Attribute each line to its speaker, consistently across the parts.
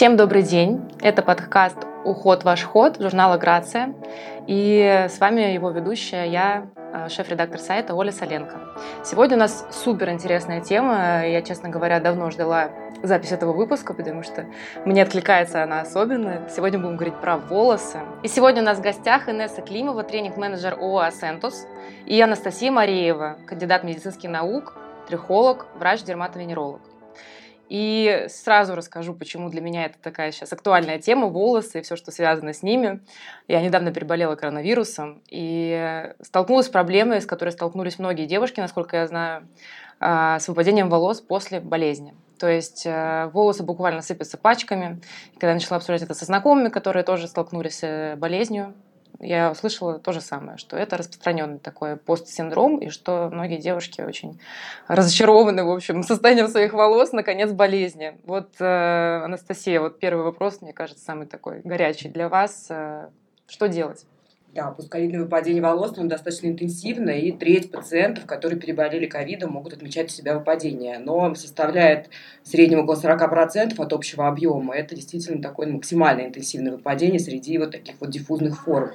Speaker 1: Всем добрый день. Это подкаст «Уход. Ваш ход» журнала «Грация». И с вами его ведущая я, э, шеф-редактор сайта Оля Соленко. Сегодня у нас супер интересная тема. Я, честно говоря, давно ждала запись этого выпуска, потому что мне откликается она особенно. Сегодня будем говорить про волосы. И сегодня у нас в гостях Инесса Климова, тренинг-менеджер ООО «Асентус», и Анастасия Мареева, кандидат медицинских наук, трихолог, врач-дерматовенеролог. И сразу расскажу, почему для меня это такая сейчас актуальная тема, волосы и все, что связано с ними. Я недавно переболела коронавирусом и столкнулась с проблемой, с которой столкнулись многие девушки, насколько я знаю, а, с выпадением волос после болезни. То есть э, волосы буквально сыпятся пачками. И когда я начала обсуждать это со знакомыми, которые тоже столкнулись с э, болезнью, я услышала то же самое, что это распространенный такой постсиндром, и что многие девушки очень разочарованы, в общем, состоянием своих волос, наконец, болезни. Вот, э, Анастасия, вот первый вопрос, мне кажется, самый такой горячий для вас. Э, что делать?
Speaker 2: Да, постковидное выпадение волос оно достаточно интенсивно, и треть пациентов, которые переболели ковидом, могут отмечать у себя выпадение. Но составляет в среднем около 40% от общего объема. Это действительно такое максимально интенсивное выпадение среди вот таких вот диффузных форм.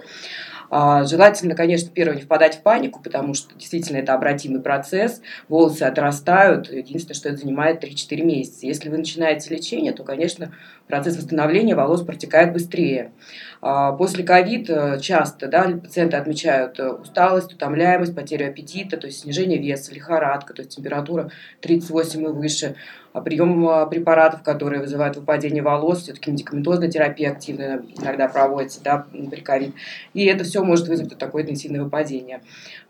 Speaker 2: А, желательно, конечно, первое, не впадать в панику, потому что действительно это обратимый процесс, волосы отрастают, единственное, что это занимает 3-4 месяца. Если вы начинаете лечение, то, конечно, процесс восстановления волос протекает быстрее. А, после ковид э, часто да, пациенты отмечают э, усталость, утомляемость, потерю аппетита, то есть снижение веса, лихорадка, то есть температура 38 и выше, а прием а, препаратов, которые вызывают выпадение волос, все-таки медикаментозная терапия активная иногда проводится да, при ковид. И это все может вызвать такое интенсивное выпадение.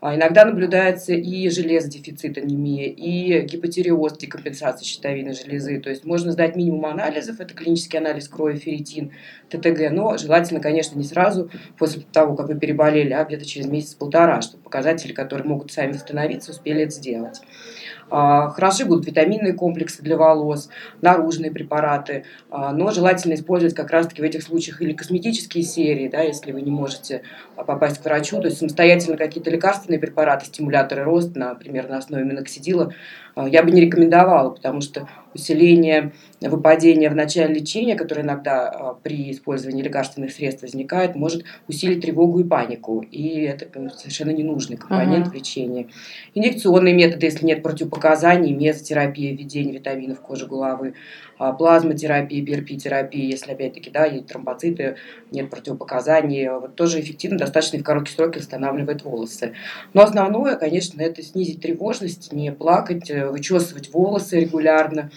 Speaker 2: Иногда наблюдается и железодефицит, анемия, и гипотереоз, декомпенсация щитовидной железы. То есть можно сдать минимум анализов, это клинический анализ крови, ферритин, ТТГ, но желательно, конечно, не сразу после того, как вы переболели, а где-то через месяц-полтора, чтобы показатели, которые могут сами восстановиться, успели это сделать. А, хороши будут витаминные комплексы для волос, наружные препараты, а, но желательно использовать как раз-таки в этих случаях или косметические серии, да, если вы не можете попасть к врачу, то есть самостоятельно какие-то лекарственные препараты, стимуляторы роста, например, на основе миноксидила, а, я бы не рекомендовала, потому что усиление выпадения в начале лечения, которое иногда а, при использовании лекарственных средств возникает, может усилить тревогу и панику. И это совершенно ненужный компонент uh-huh. в лечении. Инъекционные методы, если нет противопоказаний, мезотерапия, введение витаминов в кожу головы, а, плазмотерапия, БРП-терапия, если опять-таки да, есть тромбоциты, нет противопоказаний, вот тоже эффективно, достаточно в короткие сроки восстанавливает волосы. Но основное, конечно, это снизить тревожность, не плакать, э, вычесывать волосы регулярно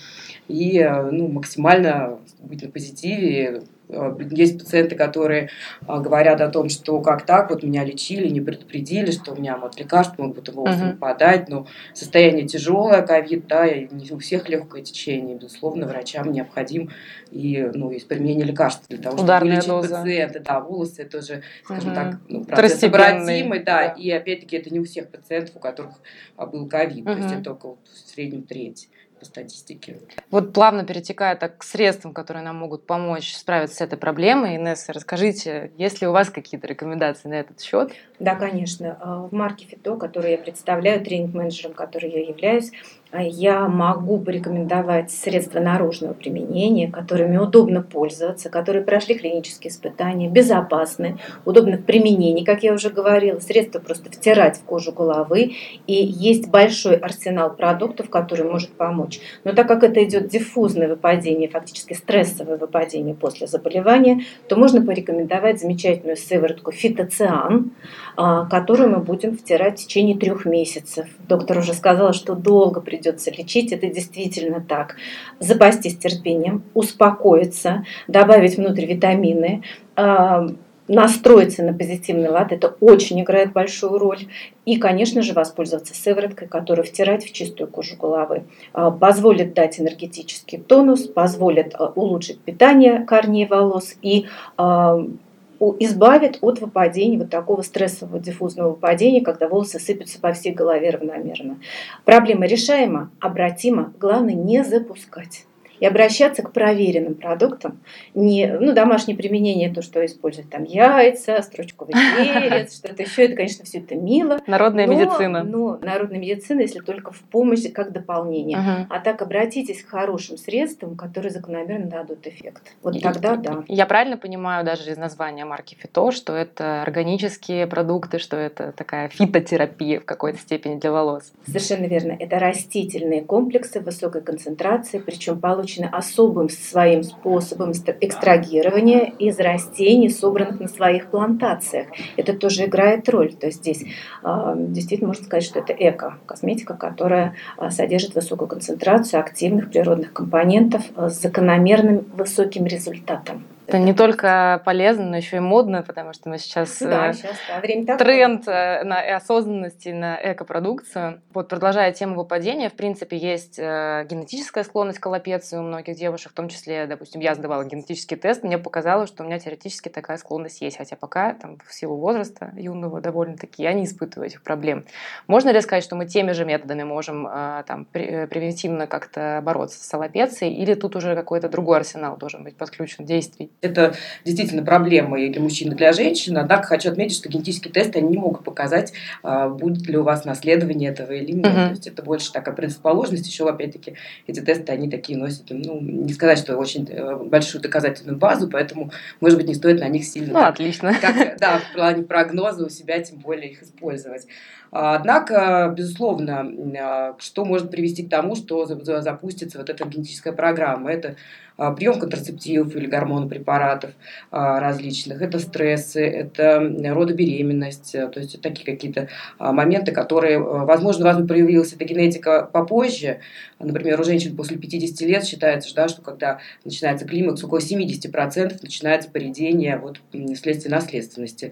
Speaker 2: и э, ну, максимально быть на позитиве, есть пациенты, которые а, говорят о том, что как так, вот меня лечили, не предупредили, что у меня вот лекарства могут волосы uh-huh. выпадать, но состояние тяжелое, ковид, да, и не у всех легкое течение, безусловно, врачам необходим и, ну, и применение лекарств для того, чтобы вылечить доза. пациента. Да, волосы это уже, скажем uh-huh. так, ну, процесс обратимый, да, да, и опять-таки это не у всех пациентов, у которых а, был ковид, uh-huh. то есть это только вот в среднем треть по статистике.
Speaker 1: Вот плавно перетекая так к средствам, которые нам могут помочь справиться с этой проблемой, Инесса, расскажите, есть ли у вас какие-то рекомендации на этот счет?
Speaker 3: Да, конечно. А, в марке ФИТО, которую я представляю, тренинг-менеджером, который я являюсь, я могу порекомендовать средства наружного применения, которыми удобно пользоваться, которые прошли клинические испытания, безопасны, удобны в применении, как я уже говорила, средства просто втирать в кожу головы, и есть большой арсенал продуктов, который может помочь. Но так как это идет диффузное выпадение, фактически стрессовое выпадение после заболевания, то можно порекомендовать замечательную сыворотку фитоциан, а, которую мы будем втирать в течение трех месяцев. Доктор уже сказала, что долго придется придется лечить, это действительно так. Запастись терпением, успокоиться, добавить внутрь витамины, а, настроиться на позитивный лад, это очень играет большую роль. И, конечно же, воспользоваться сывороткой, которую втирать в чистую кожу головы. А, позволит дать энергетический тонус, позволит а, улучшить питание корней волос и избавит от выпадения, вот такого стрессового диффузного выпадения, когда волосы сыпятся по всей голове равномерно. Проблема решаема, обратима, главное не запускать. И обращаться к проверенным продуктам. Не, ну, домашнее применение, то, что используют там яйца, стручковый перец, что-то еще, это, конечно, все это мило.
Speaker 1: Народная
Speaker 3: но,
Speaker 1: медицина.
Speaker 3: Но народная медицина, если только в помощь, как дополнение.
Speaker 1: Мгм.
Speaker 3: А так обратитесь к хорошим средствам, которые закономерно дадут эффект. Вот тогда да.
Speaker 1: Я правильно понимаю даже из названия марки Фито, что это органические продукты, что это такая фитотерапия в какой-то степени для волос?
Speaker 3: Совершенно верно. Это растительные комплексы высокой концентрации, причем получены особым своим способом экстра- экстрагирования из растений, собранных на своих плантациях. Это тоже играет роль. То есть здесь а, действительно можно сказать, что это эко-косметика, которая а, содержит высокую концентрацию активных природных компонентов с закономерным высоким результатом.
Speaker 1: Это не только полезно, но еще и модно, потому что мы сейчас
Speaker 3: да,
Speaker 1: э,
Speaker 3: сейчас да, время
Speaker 1: тренд э, на осознанности, на экопродукцию. Вот продолжая тему выпадения, в принципе, есть э, генетическая склонность к аллопеции у многих девушек, в том числе, допустим, я сдавала генетический тест, мне показалось, что у меня теоретически такая склонность есть, хотя пока, там, в силу возраста юного довольно-таки, я не испытываю этих проблем. Можно ли сказать, что мы теми же методами можем там, пре- превентивно как-то бороться с аллопецией, или тут уже какой-то другой арсенал должен быть подключен действий?
Speaker 2: Это действительно проблема и для мужчин, и для женщин. Однако хочу отметить, что генетические тесты они не могут показать, а, будет ли у вас наследование этого или нет.
Speaker 1: Мгм.
Speaker 2: То есть это больше такая предрасположенность. Еще, опять-таки, эти тесты, они такие носят, ну, не сказать, что очень э, большую доказательную базу, поэтому, может быть, не стоит на них сильно
Speaker 1: Ну,
Speaker 2: так
Speaker 1: отлично.
Speaker 2: как, да, в плане прогноза у себя тем более их использовать. А, Однако, безусловно, а, что может привести к тому, что за- за- запустится вот эта генетическая программа? Это прием контрацептивов или гормонопрепаратов а, различных, это стрессы, это родобеременность, а, то есть такие какие-то а, моменты, которые, а, возможно, у вас проявилась эта генетика попозже. Например, у женщин после 50 лет считается, да, что когда начинается климакс, около 70% начинается поредение вот, вследствие наследственности.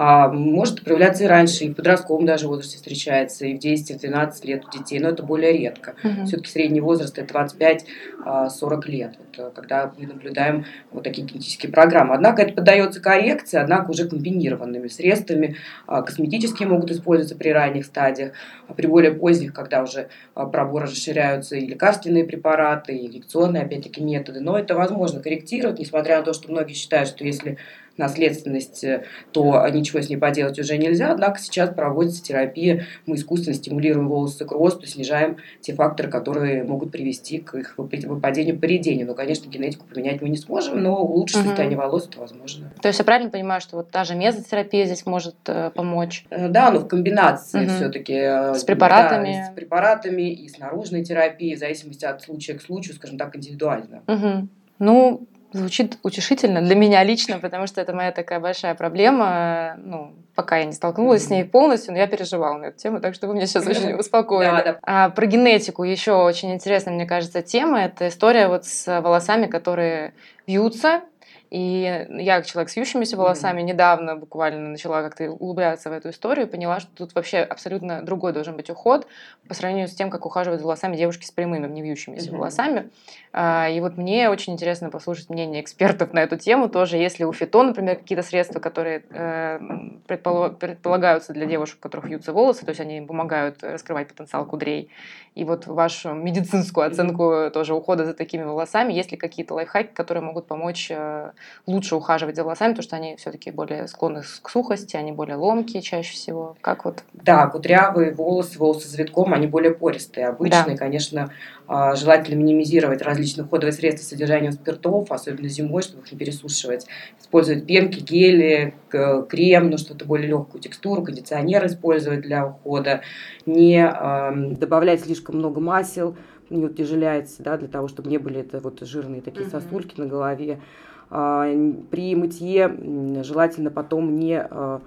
Speaker 2: А может проявляться и раньше, и в подростковом даже возрасте встречается, и в 10-12 лет у детей, но это более редко.
Speaker 1: Мгм.
Speaker 2: Все-таки средний возраст это 25-40 лет, вот, э, когда мы наблюдаем вот такие генетические программы. Однако это поддается коррекции, однако уже комбинированными средствами. А, Косметические могут использоваться при ранних стадиях, а при более поздних, когда уже а, проборы расширяются и лекарственные препараты, и инъекционные, опять-таки, методы. Но это возможно корректировать, несмотря на то, что многие считают, что если наследственность, э, то ничего с ней поделать уже нельзя. Однако сейчас проводится терапия, мы искусственно стимулируем волосы к росту, снижаем те факторы, которые могут привести к их выпа- выпадению, поредению. Но, конечно, генетику поменять мы не сможем, но улучшить
Speaker 1: Мгм.
Speaker 2: состояние волос это возможно.
Speaker 1: То есть я правильно понимаю, что вот та же мезотерапия здесь может э, помочь?
Speaker 2: Э, Да, но в комбинации
Speaker 1: Мгм.
Speaker 2: все-таки.
Speaker 1: С препаратами.
Speaker 2: с препаратами и с наружной терапией, в зависимости от случая к случаю, скажем так, индивидуально.
Speaker 1: Мгм. Ну, звучит утешительно для меня лично, потому что это моя такая большая проблема. Ну, пока я не столкнулась с ней полностью, но я переживала на эту тему, так что вы меня сейчас очень успокоили.
Speaker 2: Да, да.
Speaker 1: А про генетику еще очень интересная, мне кажется, тема. Это история вот с волосами, которые вьются. И я, как человек с вьющимися волосами, недавно буквально начала как-то углубляться в эту историю и поняла, что тут вообще абсолютно другой должен быть уход по сравнению с тем, как ухаживают за волосами девушки с прямыми, не вьющимися
Speaker 2: Мгм.
Speaker 1: волосами. А, И вот мне очень интересно послушать мнение экспертов на эту тему тоже. Если у фито, например, какие-то средства, которые э, предполагаются для девушек, у которых вьются волосы, то есть они помогают раскрывать потенциал кудрей. И вот вашу медицинскую оценку тоже ухода за такими волосами, есть ли какие-то лайфхаки, которые могут помочь э, лучше ухаживать за волосами, потому что они все-таки более склонны к сухости, они более ломкие чаще всего. Как вот?
Speaker 2: Да, кудрявые волосы, волосы с завитком, они более пористые. Обычные, конечно, а, желательно минимизировать различные уходовые средства с содержанием спиртов, особенно зимой, чтобы их не пересушивать. Использовать пенки, гели, крем, ну что-то более легкую текстуру, кондиционер использовать для ухода. Не ам, добавлять слишком много масел, не утяжеляется, да, для того, чтобы не были это вот жирные такие
Speaker 1: Мгм.
Speaker 2: сосульки на голове. А, При мытье желательно потом не а,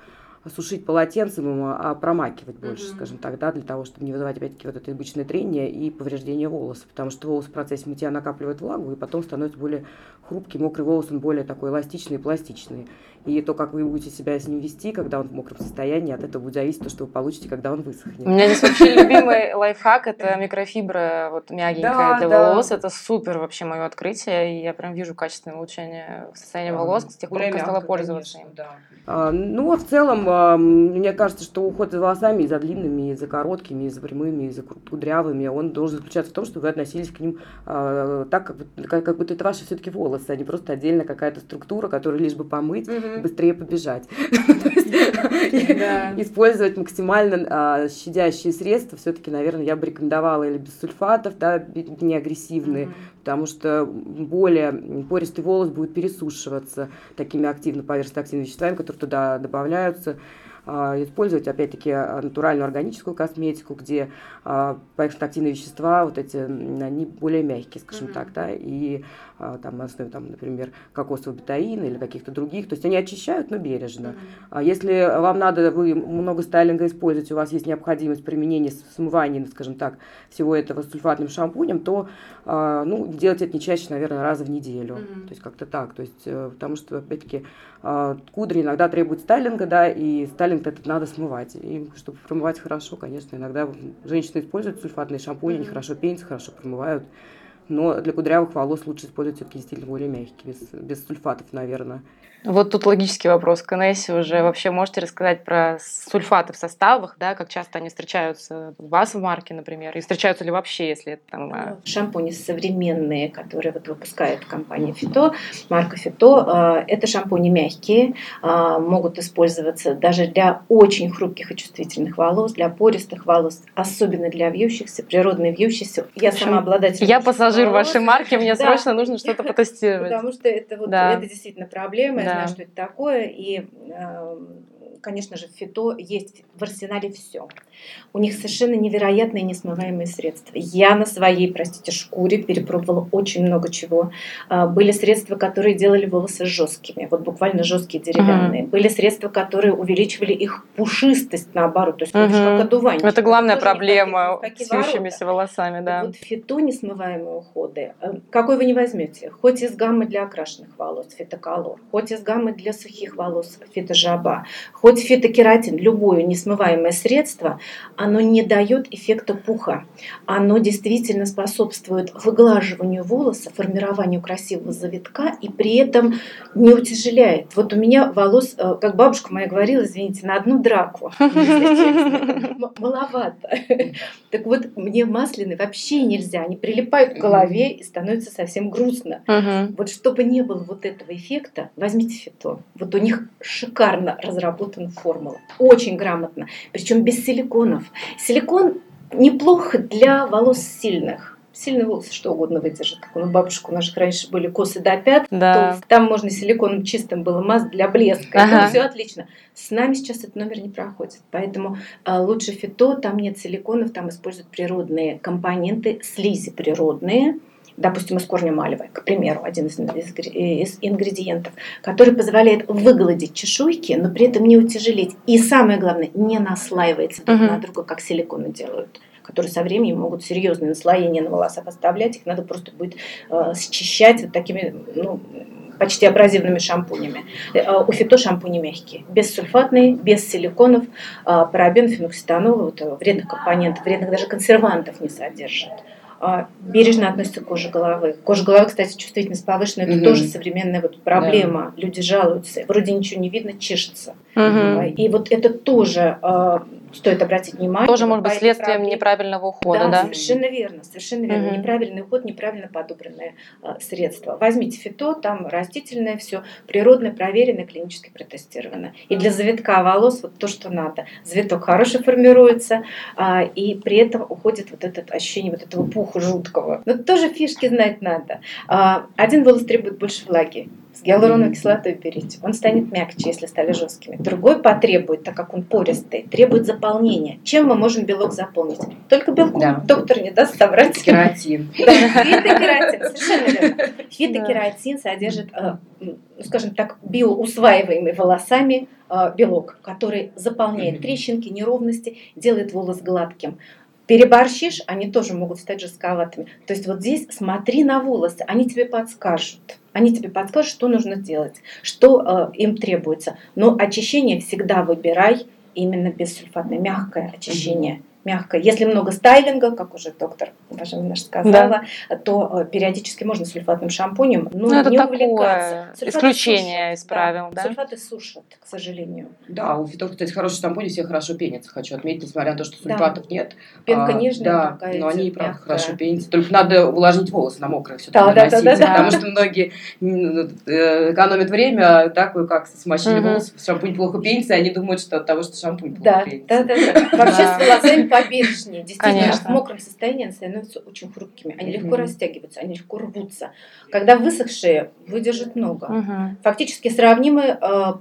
Speaker 2: сушить полотенцем, а промакивать больше,
Speaker 1: Мгм.
Speaker 2: скажем так, да, для того, чтобы не вызывать опять-таки вот это обычное трение и повреждение волоса, потому что волос в процессе мытья накапливает влагу и потом становится более хрупкий, мокрый волос, он более такой эластичный и пластичный. И то, как вы будете себя с ним вести, когда он в мокром состоянии, от этого будет зависеть то, что вы получите, когда он высохнет.
Speaker 1: У меня здесь вообще любимый лайфхак – это микрофибра вот мягенькая для волос. Это супер вообще мое открытие, и я прям вижу качественное улучшение состояния волос с тех пор, как стала пользоваться им.
Speaker 2: А, ну, а в целом, мне кажется, что уход за волосами и за длинными, и за короткими, и за прямыми, и за кудрявыми, он должен заключаться в том, что вы относились к ним а, так, как, как, как будто это ваши все-таки волосы, а не просто отдельно какая-то структура, которую лишь бы помыть угу. быстрее побежать. Использовать максимально щадящие средства, все-таки, наверное, я бы рекомендовала или без сульфатов, да, не агрессивные, потому что более пористый волос будет пересушиваться такими активно поверхностно-активными веществами, которые туда добавляются. А, использовать, опять-таки, а, натуральную органическую косметику, где а, поверхностно-активные вещества, вот эти, они более мягкие, скажем mm-hmm. так, да, и там, на основе, там, например, кокосового бетаина или каких-то других, то есть они очищают, но бережно. Mm-hmm. А если вам надо, вы много стайлинга используете, у вас есть необходимость применения смывания, скажем так, всего этого сульфатным шампунем, то, ну, делать это не чаще, наверное, раза в неделю, mm-hmm. то есть как-то так, то есть, э, потому что, опять-таки, кудри иногда требуют стайлинга, да, и стайлинг этот надо смывать. И чтобы промывать хорошо, конечно, иногда женщины используют сульфатные шампуни, они хорошо пенятся, хорошо промывают. Но для кудрявых волос лучше использовать все-таки действительно более мягкие, без, без сульфатов, наверное.
Speaker 1: Вот тут логический вопрос к Инессе уже. Вообще можете рассказать про сульфаты в составах, да, как часто они встречаются у вас в марке, например, и встречаются ли вообще, если это там... А,
Speaker 3: шампуни современные, которые вот выпускает компания Фито, марка Фито, а, это шампуни мягкие, а, могут использоваться даже для очень хрупких и чувствительных волос, для пористых волос, особенно для вьющихся, природные вьющиеся. Я сама обладатель...
Speaker 1: Я пассажир волос. вашей марки, мне да. срочно нужно что-то потестировать.
Speaker 3: Потому что это, вот, да. это действительно проблема, знаю, что это такое, и эм, конечно же, в фито есть в арсенале все. У них совершенно невероятные несмываемые средства. Я на своей, простите, шкуре перепробовала очень много чего. А, были средства, которые делали волосы жесткими, вот буквально жесткие деревянные. Uh-huh. Были средства, которые увеличивали их пушистость наоборот, то есть uh-huh. как одуванчик.
Speaker 1: Это главная Это проблема с вьющимися волосами, да.
Speaker 3: Вот фито несмываемые уходы. Э, какой вы не возьмете? Хоть из гаммы для окрашенных волос, фитоколор, хоть из гаммы для сухих волос, фитожаба, хоть Хоть фитокератин, любое несмываемое средство, оно не дает эффекта пуха. Оно действительно способствует выглаживанию волоса, формированию красивого завитка и при этом не утяжеляет. Вот у меня волос, э, как бабушка моя говорила, извините, на одну драку. Маловато. Так вот, мне масляные вообще нельзя. Они прилипают к голове и становится совсем грустно. Вот чтобы не было вот этого эффекта, возьмите фито. Вот у них шикарно разработан разработана формула. Очень грамотно. Причем без силиконов. Силикон неплохо для волос сильных сильные волосы что угодно выдержит. Как у бабушек у наших раньше были косы до пят, да. то там можно силиконом чистым было мазать для блеска. Ага. все отлично. С нами сейчас этот номер не проходит. Поэтому э, лучше фито, там нет силиконов, там используют природные компоненты, слизи природные допустим, из корня малевой, к примеру, один из ингредиентов, который позволяет выгладить чешуйки, но при этом не утяжелить. И самое главное, не наслаивается друг uh-huh. на друга, как силиконы делают которые со временем могут серьезные наслоения на волосах оставлять, их надо просто будет э, счищать вот такими ну, почти абразивными шампунями. Э, у фито шампуни мягкие, бессульфатные, без силиконов, э, парабен, феноксетанол, вот, э, вредных компонентов, вредных даже консервантов не содержит. А, бережно относятся к коже головы. Кожа головы, кстати, чувствительность повышенная, это угу. тоже современная вот проблема. Да. Люди жалуются, вроде ничего не видно, чешется. Угу. И вот это тоже а, стоит обратить внимание.
Speaker 1: Тоже может быть следствием проблем. неправильного ухода, да?
Speaker 3: Да, совершенно верно, совершенно верно. Угу. Неправильный уход, неправильно подобранные а, средства. Возьмите фито, там растительное все, природное, проверенное, клинически протестировано. И для завитка волос вот то, что надо. Завиток хороший формируется, а, и при этом уходит вот это ощущение вот этого пуха жуткого. Но тоже фишки знать надо. А, один волос требует больше влаги, с гиалуроновой кислотой берите. Он станет мягче, если стали жесткими. Другой потребует, так как он пористый, требует заполнения. Чем мы можем белок заполнить? Только белком. Да. Доктор не даст соврать.
Speaker 2: Кератин.
Speaker 3: Да, фитокератин, совершенно верно. Фитокератин содержит, э, ну, скажем так, биоусваиваемый волосами э, белок, который заполняет трещинки, неровности, делает волос гладким переборщишь, они тоже могут стать жестковатыми. То есть вот здесь смотри на волосы, они тебе подскажут. Они тебе подскажут, что нужно делать, что э, им требуется. Но очищение всегда выбирай именно бессульфатное, мягкое очищение. Mm-hmm мягкое. Если много стайлинга, как уже доктор уважаемый наш сказала, да. то э, периодически можно сульфатным шампунем, но ну,
Speaker 1: это
Speaker 3: не
Speaker 1: такое
Speaker 3: увлекаться.
Speaker 1: Сульфаты исключение сушат, из правил, да?
Speaker 3: да? Сульфаты сушат, к сожалению.
Speaker 2: Да, у фитов, кстати, хороший шампунь, все хорошо пенятся, хочу отметить, несмотря на то, что сульфатов да. нет.
Speaker 3: Пенка а, нежная
Speaker 2: да,
Speaker 3: такая.
Speaker 2: но они, правда, хорошо пенятся. Только надо увлажнить волосы на мокрых все
Speaker 3: да, да, да, да, да.
Speaker 2: потому что многие э, экономят время, так как смочили угу. волосы, шампунь плохо пенится, и они думают, что от того, что шампунь плохо
Speaker 3: да,
Speaker 2: пенится.
Speaker 3: Да, да, да. Вообще с волосами побережнее действительно Конечно. в мокром состоянии они становятся очень хрупкими. Они легко растягиваются, они легко рвутся. Когда высохшие, выдержат много.
Speaker 1: Угу.
Speaker 3: Фактически сравнимы э,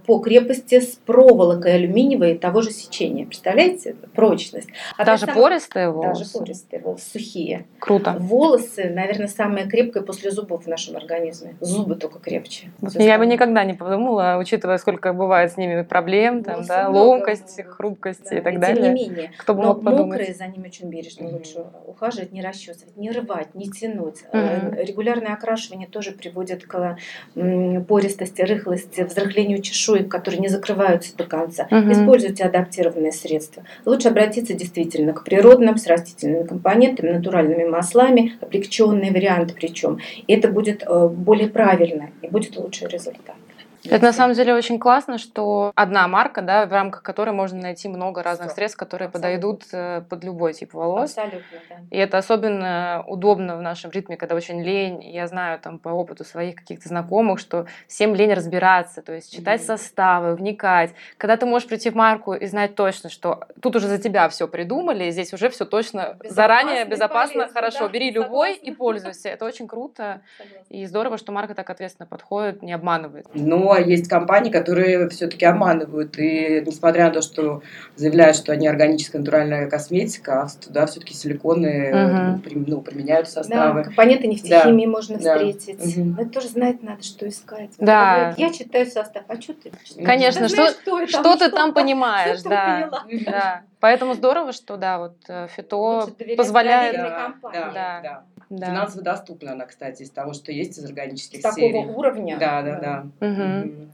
Speaker 3: по крепости с проволокой алюминиевой того же сечения. Представляете? Прочность.
Speaker 1: А даже сам... пористые
Speaker 3: волосы? Даже пористые волосы, сухие.
Speaker 1: Круто.
Speaker 3: Волосы, наверное, самое крепкое после зубов в нашем организме. Зубы только крепче.
Speaker 1: Вот я бы никогда не подумала, учитывая, сколько бывает с ними проблем, там, да, ломкость, много, хрупкость да, и так и далее.
Speaker 3: Тем не менее.
Speaker 1: Кто бы мог подумать.
Speaker 3: Мокрые за ними очень бережно mm-hmm. лучше ухаживать, не расчесывать, не рвать, не тянуть. Mm-hmm. Регулярное окрашивание тоже приводит к пористости, рыхлости, взрыхлению чешуек, которые не закрываются до конца. Mm-hmm. Используйте адаптированные средства. Лучше обратиться действительно к природным, с растительными компонентами, натуральными маслами, облегченные варианты причем. И это будет э, более правильно и будет лучший результат.
Speaker 1: Это на самом деле очень классно, что одна марка, да, в рамках которой можно найти много разных Что? средств, которые Абсолютно. подойдут э, под любой тип волос.
Speaker 3: Абсолютно, да.
Speaker 1: И это особенно удобно в нашем ритме, когда очень лень. Я знаю там по опыту своих каких-то знакомых, что всем лень разбираться, то есть читать mm-hmm. составы, вникать. Когда ты можешь прийти в марку и знать точно, что тут уже за тебя все придумали, и здесь уже все точно безопасно заранее безопасно, полезно, хорошо. Да, Бери согласна. любой и пользуйся. Это очень круто. Согласна. И здорово, что марка так ответственно подходит, не обманывает.
Speaker 2: Но а есть компании, которые все-таки обманывают. И несмотря на то, что заявляют, что они органическая натуральная косметика, а туда все-таки силиконы угу. ну, применяют составы.
Speaker 3: Да, компоненты нефтехимии да. можно встретить. Да. Угу. Это тоже знать надо, что искать.
Speaker 1: Да.
Speaker 3: Говорят, я читаю состав, а что ты
Speaker 1: читаешь? Конечно, что, знаешь, что, что, что ты там понимаешь. Да. да. Поэтому здорово, что да, вот э, фито позволяет.
Speaker 2: Да, да, да. Да. Финансово доступна она, кстати, из того, что есть из органических
Speaker 3: С
Speaker 2: серий.
Speaker 3: такого уровня?
Speaker 2: Да, да, да.
Speaker 1: Угу. Угу.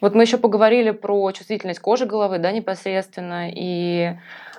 Speaker 1: Вот мы еще поговорили про чувствительность кожи головы, да, непосредственно, и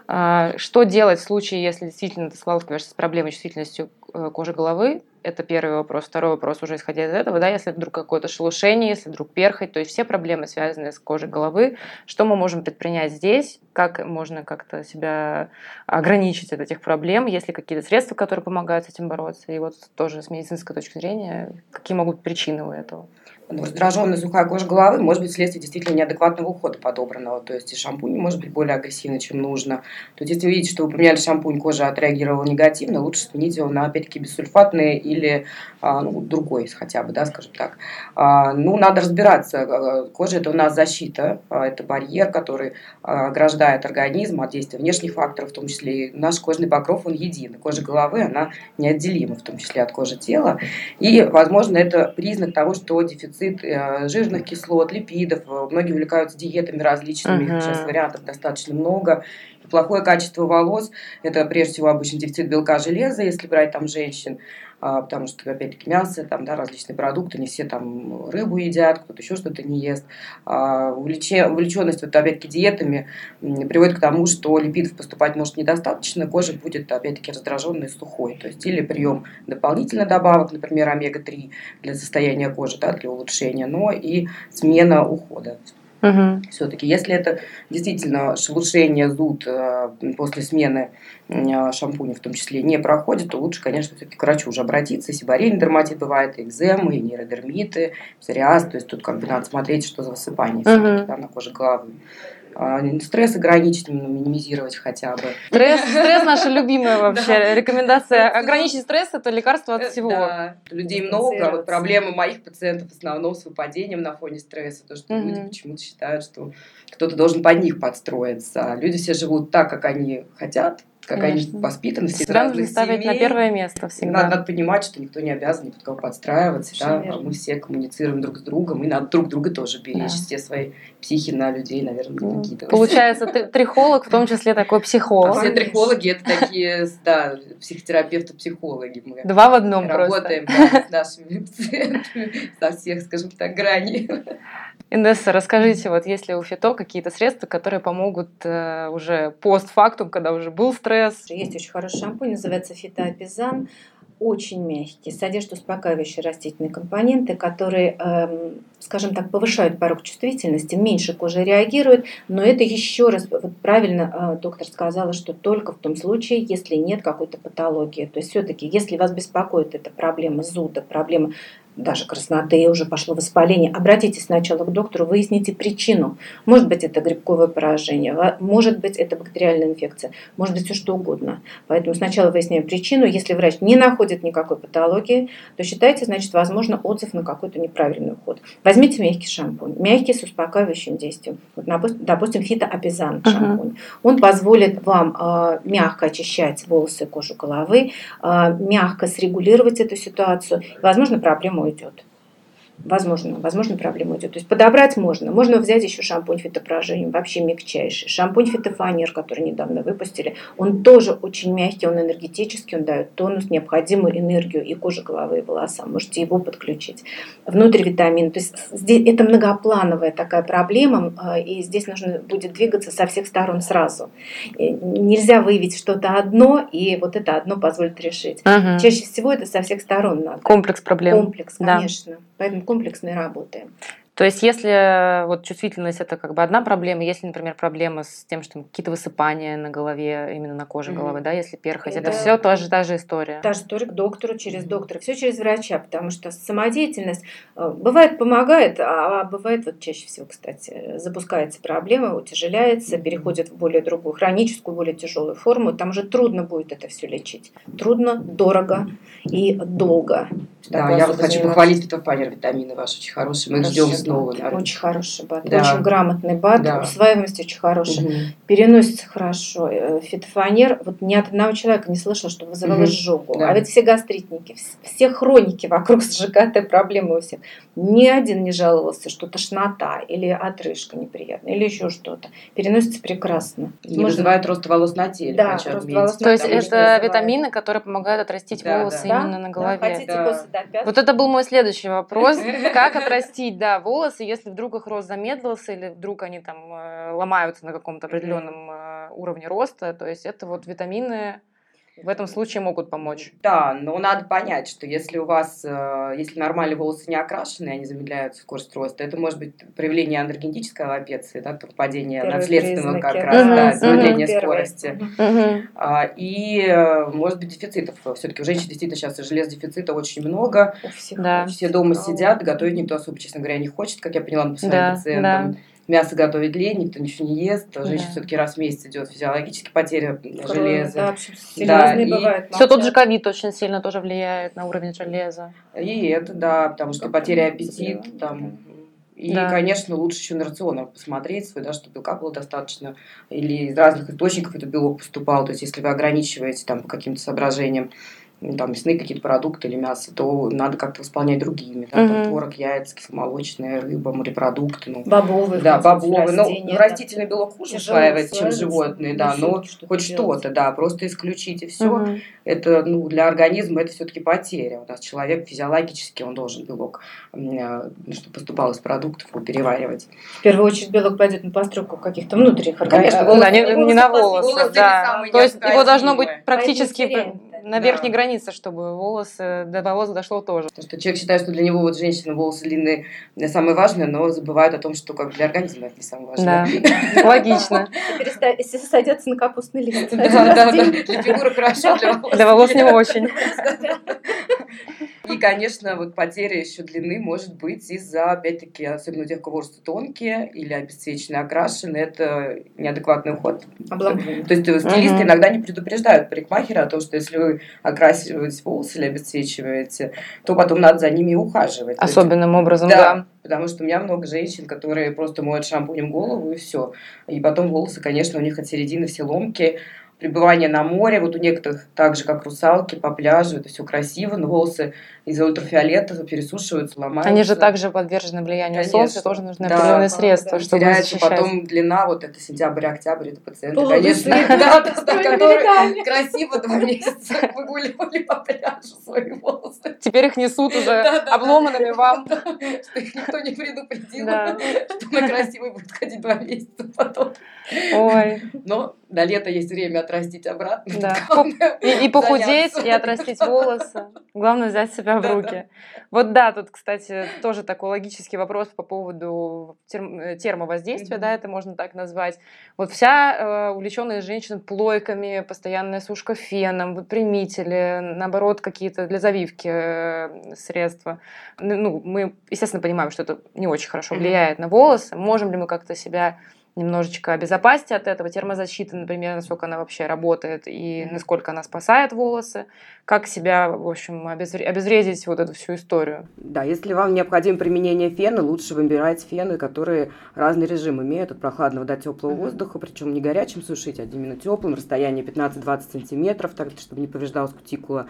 Speaker 1: а, что делать в случае, если действительно ты сталкиваешься с проблемой чувствительностью э, кожи головы? Это первый вопрос. Второй вопрос уже исходя из этого, да, если вдруг какое-то шелушение, если вдруг перхоть, то есть все проблемы, связанные с кожей головы, что мы можем предпринять здесь, как можно как-то себя ограничить от этих проблем, есть ли какие-то средства, которые помогают с этим бороться, и вот тоже с медицинской точки зрения, какие могут быть причины у этого?
Speaker 2: Раздраженная сухая кожа головы может быть следствие действительно неадекватного ухода подобранного. То есть и шампунь может быть более агрессивный, чем нужно. То есть если вы видите, что вы поменяли шампунь, кожа отреагировала негативно, лучше сменить его на, опять-таки, бессульфатный или а, ну, другой хотя бы, да, скажем так. А, ну, надо разбираться. Кожа – это у нас защита, а, это барьер, который ограждает организм от действия внешних факторов, в том числе и наш кожный покров, он един. Кожа головы, она неотделима, в том числе от кожи тела. И, возможно, это признак того, что дефицит дефицит э, жирных кислот, липидов. Многие увлекаются диетами различными, uh-huh. сейчас вариантов достаточно много. Плохое качество волос – это прежде всего обычно дефицит белка, железа, если брать там женщин. А, потому что, опять-таки, мясо, там, да, различные продукты, не все там рыбу едят, кто-то еще что-то не ест. А, увлеченность, вот, опять-таки, диетами приводит к тому, что липидов поступать может недостаточно, кожа будет, опять-таки, раздраженной, сухой. То есть, или прием дополнительных добавок, например, омега-3 для состояния кожи, да, для улучшения, но и смена ухода.
Speaker 1: Угу.
Speaker 2: Все-таки, если это действительно шелушение, зуд э, после смены э, шампуня в том числе не проходит, то лучше, конечно, все-таки к врачу уже обратиться. Сибарейный дерматит бывает, и экземы, и нейродермиты, псориаз. То есть тут как бы надо смотреть, что за высыпание угу. да, на коже головы. А, стресс ограничить, минимизировать хотя бы.
Speaker 1: Стресс, стресс наша любимая вообще рекомендация. Ограничить стресс – это лекарство от всего.
Speaker 2: Да, людей много. Вот проблемы моих пациентов в основном с выпадением на фоне стресса. То, что люди почему-то считают, что кто-то должен под них подстроиться. Люди все живут так, как они хотят, какая-нибудь воспитанность
Speaker 1: Себя нужно ставить на первое место всегда.
Speaker 2: Надо, надо понимать, что никто не обязан ни под кого подстраиваться, да, а
Speaker 3: верно.
Speaker 2: мы все коммуницируем друг с другом, и надо друг друга тоже беречь,
Speaker 1: Да.
Speaker 2: все свои психи на людей, наверное, не
Speaker 1: Ну,
Speaker 2: накидывать.
Speaker 1: Получается, ты трихолог, в том числе такой
Speaker 2: А
Speaker 1: психолог.
Speaker 2: все трихологи это такие, да, психотерапевты, психологи. Мы
Speaker 1: Два в одном просто.
Speaker 2: работаем да, с нашими пациентами со всех, скажем так, граней.
Speaker 1: Инесса, расскажите, вот есть ли у ФИТО какие-то средства, которые помогут э, уже постфактум, когда уже был стресс?
Speaker 3: Есть очень хороший шампунь, называется фитоапизан. Очень мягкий, содержит успокаивающие растительные компоненты, которые, эм, скажем так, повышают порог чувствительности, меньше кожа реагирует, но это еще раз, вот правильно э, доктор сказала, что только в том случае, если нет какой-то патологии. То есть все-таки, если вас беспокоит эта проблема зуда, проблема даже красноты, уже пошло воспаление, обратитесь сначала к доктору, выясните причину. Может быть, это грибковое поражение, может быть, это бактериальная инфекция, может быть, все что угодно. Поэтому сначала выясняем причину. Если врач не находит никакой патологии, то считайте, значит, возможно, отзыв на какой-то неправильный уход. Возьмите мягкий шампунь, мягкий с успокаивающим действием. Вот, допустим, фитоапизан шампунь. Он позволит вам э, мягко очищать волосы и кожу головы, э, мягко срегулировать эту ситуацию. И, возможно, проблема уйдет. Возможно, возможно, проблема уйдет. То есть подобрать можно. Можно взять еще шампунь фитопоражением, вообще мягчайший. Шампунь фитофанер, который недавно выпустили, он тоже очень мягкий, он энергетический, он дает тонус, необходимую энергию и коже головы, и волосам. Можете его подключить. Внутривитамин. То есть здесь это многоплановая такая проблема, э, и здесь нужно будет двигаться со всех сторон сразу. Нельзя выявить что-то одно, и вот это одно позволит решить.
Speaker 1: Мгм.
Speaker 3: Чаще всего это со всех сторон надо.
Speaker 1: Комплекс проблем.
Speaker 3: Комплекс,
Speaker 1: Да.
Speaker 3: конечно. Поэтому комплексной работаем.
Speaker 1: То есть, если вот чувствительность это как бы одна проблема, если, например, проблема с тем, что какие-то высыпания на голове, именно на коже
Speaker 2: Мгм.
Speaker 1: головы, да, если перхоть, это,
Speaker 3: Это-
Speaker 1: все тоже та же история.
Speaker 3: Та же история к доктору, через доктора, все через врача, потому что самодеятельность э, бывает помогает, а бывает вот чаще всего, кстати, запускается проблема, утяжеляется, переходит в более другую хроническую, более тяжелую форму, там уже трудно будет это все лечить. Трудно, дорого и долго.
Speaker 2: Да, я вот хочу похвалить фитофанер, витамины ваши очень хорошие, мы их ждем
Speaker 3: Хороший
Speaker 2: снова.
Speaker 3: бат. Очень хороший бат,
Speaker 2: Да.
Speaker 3: очень грамотный бат,
Speaker 2: Да.
Speaker 3: усваиваемость очень хорошая.
Speaker 2: Мгм.
Speaker 3: переносится хорошо. Э, Фитофанер, вот ни от одного человека не слышал, что вызывало
Speaker 2: Мгм.
Speaker 3: изжогу.
Speaker 2: Да.
Speaker 3: А ведь все гастритники, вс- все хроники вокруг с ЖКТ, проблемы у всех. Ни один не жаловался, что тошнота или отрыжка неприятная, или еще что-то. Переносится прекрасно.
Speaker 2: И не вызывает рост волос на теле,
Speaker 3: Да,
Speaker 2: хочу
Speaker 3: рост волос на
Speaker 1: То есть это
Speaker 3: вызывает.
Speaker 1: витамины, которые помогают отрастить
Speaker 2: Да,
Speaker 1: волосы
Speaker 2: да.
Speaker 1: именно на
Speaker 3: Да,
Speaker 1: голове.
Speaker 3: хотите
Speaker 2: Да.
Speaker 3: после до пятки?
Speaker 1: Вот это был мой следующий вопрос. Как отрастить, да, волосы, если вдруг их рост замедлился или вдруг они там э, ломаются на каком-то определенном э, уровне роста. То есть это вот витамины в этом случае могут помочь.
Speaker 2: Да, но надо понять, что если у вас, э, если нормальные волосы не окрашены, они замедляются в скорость роста, это может быть проявление андрогенетической аллопеции, да, падение
Speaker 3: Первые
Speaker 2: наследственного
Speaker 3: признаки,
Speaker 2: как раз,
Speaker 1: Мгм,
Speaker 2: да, замедление
Speaker 3: Первые.
Speaker 2: скорости. А, И э, может быть дефицитов. Все-таки у женщин действительно сейчас железодефицита очень много.
Speaker 3: У всех
Speaker 1: Да.
Speaker 2: Все дома сидят, готовить никто особо, честно говоря, не хочет, как я поняла по своим
Speaker 1: Да,
Speaker 2: пациентам. Мясо готовить лень, никто ничего не ест. Женщина
Speaker 1: Да.
Speaker 2: все-таки раз в месяц идет физиологически потеря
Speaker 3: Крови,
Speaker 2: железа.
Speaker 3: Да,
Speaker 2: Да,
Speaker 3: серьезные
Speaker 2: и
Speaker 3: бывают.
Speaker 1: Все тот же ковид очень сильно тоже влияет на уровень железа.
Speaker 2: И это, да, потому что потеря аппетита,
Speaker 3: заболевание,
Speaker 2: там, и,
Speaker 1: Да.
Speaker 2: конечно, лучше еще на рацион посмотреть свой, да, чтобы белка было достаточно, или из разных источников этот белок поступал. То есть, если вы ограничиваете там по каким-то соображениям, ну, там, мясные какие-то продукты или мясо, то надо как-то восполнять другими. Да, там,
Speaker 1: Мгм.
Speaker 2: творог, яйца, кисломолочная рыба, морепродукты. Ну,
Speaker 3: Бобовые.
Speaker 2: да, бобовые. Ну, растительный белок хуже усваивается, чем животные, да,
Speaker 3: Ну,
Speaker 2: но
Speaker 3: что-то
Speaker 2: хоть
Speaker 3: делать.
Speaker 2: что-то, да, просто исключить и все
Speaker 1: Мгм.
Speaker 2: это ну, для организма это все-таки потеря. У нас человек физиологически, он должен белок, э, чтобы поступал из продуктов, его переваривать.
Speaker 3: В первую очередь белок пойдет на постройку каких-то внутренних
Speaker 2: Конечно,
Speaker 3: организмов.
Speaker 2: волосы-
Speaker 1: Да, не, не на
Speaker 2: волосы
Speaker 1: волосы, да. То есть его должно быть практически на
Speaker 2: да.
Speaker 1: верхней границе, чтобы волосы до волос дошло тоже.
Speaker 2: Потому что человек считает, что для него вот женщина волосы длинные э, самое важное, но забывает о том, что как для организма это не самое важное.
Speaker 1: Да, логично.
Speaker 3: Если сойдется на капустный лист.
Speaker 2: Да, да, да. Для фигуры хорошо, для волос.
Speaker 1: Для волос не очень.
Speaker 2: И, конечно, вот потеря еще длины может быть из-за, опять-таки, особенно у тех, у кого волосы тонкие или обесцвеченные, окрашены, это неадекватный уход.
Speaker 3: Обламывание.
Speaker 2: То есть э, стилисты
Speaker 1: Мгм.
Speaker 2: иногда не предупреждают парикмахера о том, что если вы окрасиваете волосы или обесцвечиваете, то потом надо за ними и ухаживать.
Speaker 1: Особенным образом,
Speaker 2: Да.
Speaker 1: да.
Speaker 2: Потому что у меня много женщин, которые просто моют шампунем голову и все. И потом волосы, конечно, у них от середины все ломки, пребывание на море. Вот у некоторых так же, как русалки, по пляжу, это все красиво, но волосы из-за ультрафиолета пересушиваются, ломаются.
Speaker 1: Они же также подвержены влиянию Конечно. солнца, тоже нужны да, определенные да, средства, да, чтобы
Speaker 2: теряется защищать. потом длина, вот это сентябрь-октябрь, это пациенты, конечно, да, которые красиво два месяца выгуливали по пляжу свои волосы.
Speaker 1: Теперь их несут уже обломанными вам.
Speaker 2: Что их никто не предупредил, что на красивый будет ходить два месяца потом. Ой. Но до лета есть время отрастить обратно.
Speaker 1: И похудеть, и отрастить волосы. Главное взять себя в руки. Да, да. Вот да, тут, кстати, тоже такой логический вопрос по поводу э, термовоздействия, да, это можно так назвать. Вот вся э, увлеченная женщин плойками, постоянная сушка феном, вот примители, наоборот, какие-то для завивки э, средства. Ну, мы, естественно, понимаем, что это не очень хорошо влияет на волосы. Можем ли мы как-то себя немножечко обезопасить от этого. Термозащита, например, насколько она вообще работает и насколько она спасает волосы. Как себя, в общем, обезвредить вот эту всю историю.
Speaker 2: Да, если вам необходимо применение фена, лучше выбирать фены, которые разный режим имеют, от прохладного до теплого воздуха, причем не горячим сушить, а именно теплым, расстояние 15-20 сантиметров, так, чтобы не повреждалась кутикула.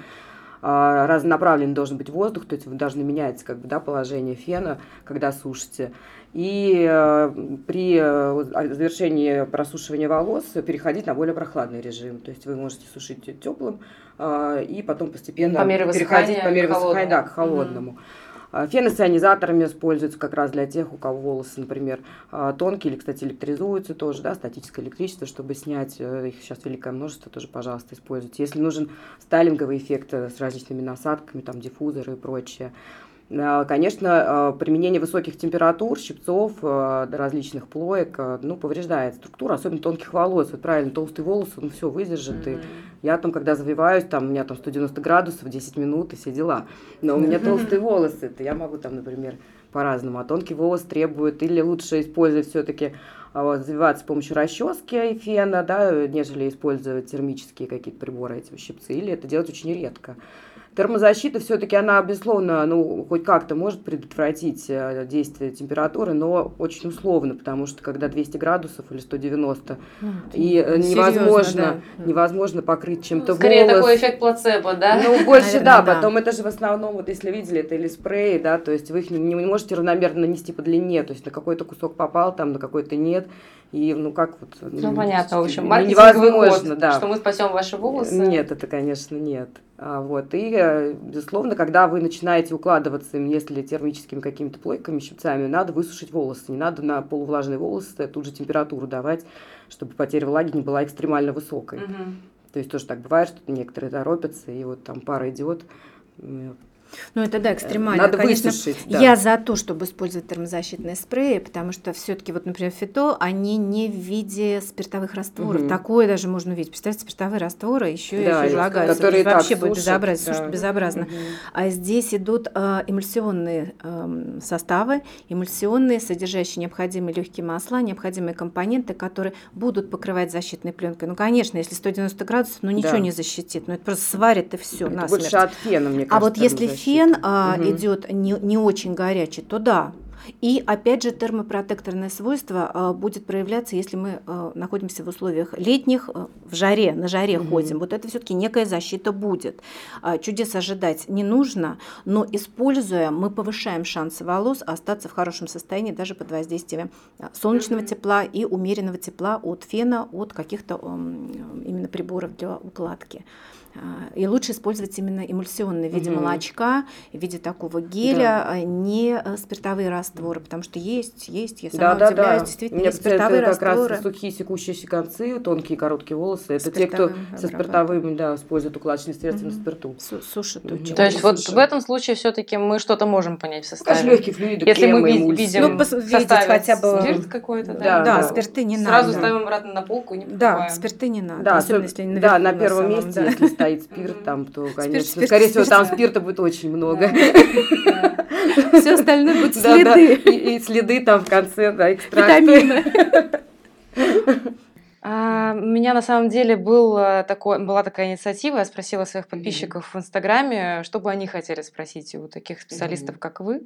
Speaker 2: А, разнонаправленный должен быть воздух, то есть вы должны менять как бы, да, положение фена, когда сушите. И э, при э, завершении просушивания волос переходить на более прохладный режим. То есть вы можете сушить теплым э, и потом постепенно
Speaker 1: по мере переходить
Speaker 2: по мере высыхания да, к холодному. Угу. Фены с ионизаторами используются как раз для тех, у кого волосы, например, тонкие или, кстати, электризуются тоже, да, статическое электричество, чтобы снять, их сейчас великое множество, тоже, пожалуйста, используйте. Если нужен стайлинговый эффект с различными насадками, там, диффузоры и прочее, Э, конечно, э, применение высоких температур, щипцов, э, различных плоек, ну, повреждает структуру, особенно тонких волос. Вот правильно, толстый волос, он все выдержит. Mm-hmm. И я там, когда завиваюсь, там у меня там 190 градусов, 10 минут и все дела. Но у меня толстые волосы, это я могу там, например, по-разному. А тонкий волос требует, или лучше использовать все-таки вот, завиваться с помощью расчески и фена, да, нежели использовать термические какие-то приборы, эти щипцы, или это делать очень редко. Термозащита все-таки, она, безусловно, ну, хоть как-то может предотвратить э, действие температуры, но очень условно, потому что когда 200 градусов или 190, ну, и э, невозможно, да. невозможно покрыть чем-то
Speaker 1: ну, Скорее
Speaker 2: волос.
Speaker 1: такой эффект плацебо, да?
Speaker 2: Ну, больше, Наверное, да, да, потом это же в основном, вот если видели, это или спреи, да, то есть вы их не, не можете равномерно нанести по длине, то есть на какой-то кусок попал, там на какой-то нет, и ну как вот...
Speaker 1: Ну, понятно, в общем, маркетинговый ход, да. что мы спасем ваши волосы.
Speaker 2: Нет, это, конечно, нет. А, вот. И, э, безусловно, когда вы начинаете укладываться, если термическими какими-то плойками, щипцами, надо высушить волосы. Не надо на полувлажные волосы тут же температуру давать, чтобы потеря влаги не была экстремально высокой. Угу. То есть тоже так бывает, что некоторые торопятся, и вот там пара идет,
Speaker 3: ну, это да, экстремально.
Speaker 2: Надо Конечно, высушить, да.
Speaker 3: Я за то, чтобы использовать термозащитные спреи, потому что все-таки, вот, например, фито, они не в виде спиртовых растворов. Угу. Такое даже можно увидеть. Представьте, спиртовые растворы еще да, и излагаются. Которые вообще будет безобразие, да. слушай, безобразно. Угу. А здесь идут э, эмульсионные э, составы, эмульсионные, содержащие необходимые легкие масла, необходимые компоненты, которые будут покрывать защитной пленкой. Ну, конечно, если 190 градусов, ну ничего да. не защитит. Ну, это просто сварит и все. Это
Speaker 2: больше от фена, мне кажется.
Speaker 3: А вот если фен а, угу. идет не, не очень горячий, то да. И опять же термопротекторное свойство а, будет проявляться, если мы а, находимся в условиях летних, а, в жаре, на жаре угу. ходим. Вот это все-таки некая защита будет. А, чудес ожидать не нужно, но используя, мы повышаем шансы волос остаться в хорошем состоянии даже под воздействием а, солнечного тепла и умеренного тепла от фена, от каких-то именно приборов для укладки. А, и лучше использовать именно эмульсионные в виде угу. молочка, в виде такого геля, да. А не э, спиртовые растворы, потому что есть, есть, я сама да, удивляюсь, да, действительно,
Speaker 2: Мне есть спиртовые это как растворы. раз сухие секущиеся концы, тонкие короткие волосы, это те, кто со спиртовыми, да, используют укладочные средства угу. на спирту.
Speaker 3: Сушат угу.
Speaker 1: очень. То есть вот в этом случае все-таки мы что-то можем понять в составе.
Speaker 2: Конечно, легкие флюиды,
Speaker 1: Если мы видим ну,
Speaker 3: видеть хотя бы
Speaker 1: спирт какой-то, да?
Speaker 3: Да, да, да, спирты не
Speaker 1: Сразу
Speaker 3: надо.
Speaker 1: Сразу ставим обратно на полку и не
Speaker 3: покупаем. Да, спирты не надо,
Speaker 2: да, особенно если наверху, Да, на первом месте, если стоит спирт, там то, конечно, спирт, скорее спирт, всего, там спирта будет очень много.
Speaker 3: Все остальное будет следы.
Speaker 2: И следы там в конце, да, экстракты.
Speaker 1: А, у меня на самом деле был э, такой, была такая инициатива, я спросила своих подписчиков mm-hmm. в Инстаграме, что бы они хотели спросить у таких специалистов, mm-hmm. как вы.